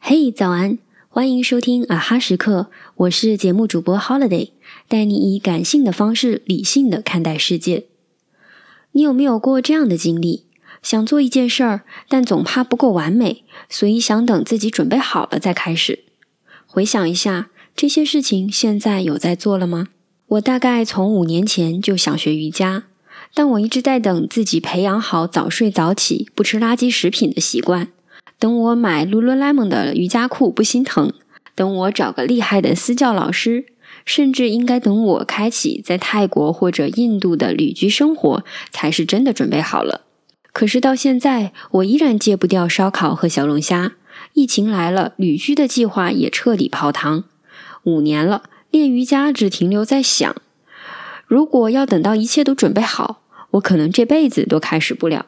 嘿，早安！欢迎收听啊哈时刻，我是节目主播 Holiday，带你以感性的方式理性的看待世界。你有没有过这样的经历？想做一件事儿，但总怕不够完美，所以想等自己准备好了再开始。回想一下，这些事情现在有在做了吗？我大概从五年前就想学瑜伽，但我一直在等自己培养好早睡早起、不吃垃圾食品的习惯。等我买 Lululemon 的瑜伽裤不心疼，等我找个厉害的私教老师，甚至应该等我开启在泰国或者印度的旅居生活，才是真的准备好了。可是到现在，我依然戒不掉烧烤和小龙虾。疫情来了，旅居的计划也彻底泡汤。五年了，练瑜伽只停留在想。如果要等到一切都准备好，我可能这辈子都开始不了。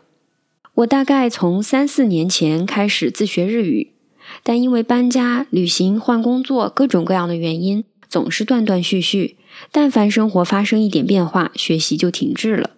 我大概从三四年前开始自学日语，但因为搬家、旅行、换工作各种各样的原因，总是断断续续。但凡生活发生一点变化，学习就停滞了。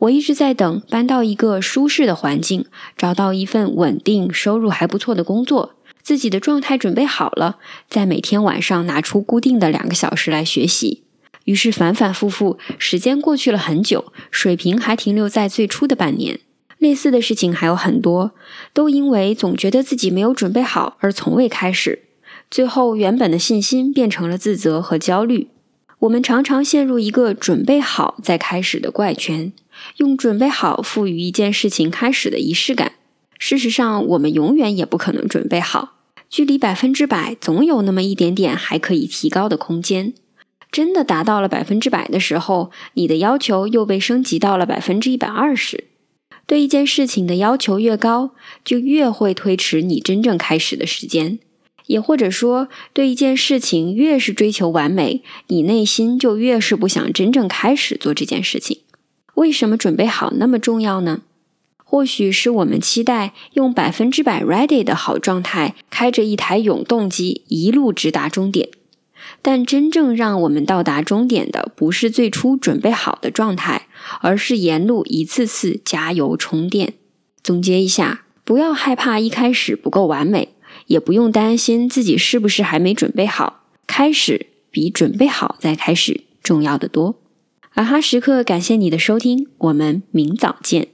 我一直在等搬到一个舒适的环境，找到一份稳定、收入还不错的工作，自己的状态准备好了，再每天晚上拿出固定的两个小时来学习。于是反反复复，时间过去了很久，水平还停留在最初的半年。类似的事情还有很多，都因为总觉得自己没有准备好而从未开始，最后原本的信心变成了自责和焦虑。我们常常陷入一个准备好再开始的怪圈，用准备好赋予一件事情开始的仪式感。事实上，我们永远也不可能准备好，距离百分之百总有那么一点点还可以提高的空间。真的达到了百分之百的时候，你的要求又被升级到了百分之一百二十。对一件事情的要求越高，就越会推迟你真正开始的时间；也或者说，对一件事情越是追求完美，你内心就越是不想真正开始做这件事情。为什么准备好那么重要呢？或许是我们期待用百分之百 ready 的好状态，开着一台永动机一路直达终点。但真正让我们到达终点的，不是最初准备好的状态，而是沿路一次次加油充电。总结一下，不要害怕一开始不够完美，也不用担心自己是不是还没准备好。开始比准备好再开始重要的多。啊哈时刻，感谢你的收听，我们明早见。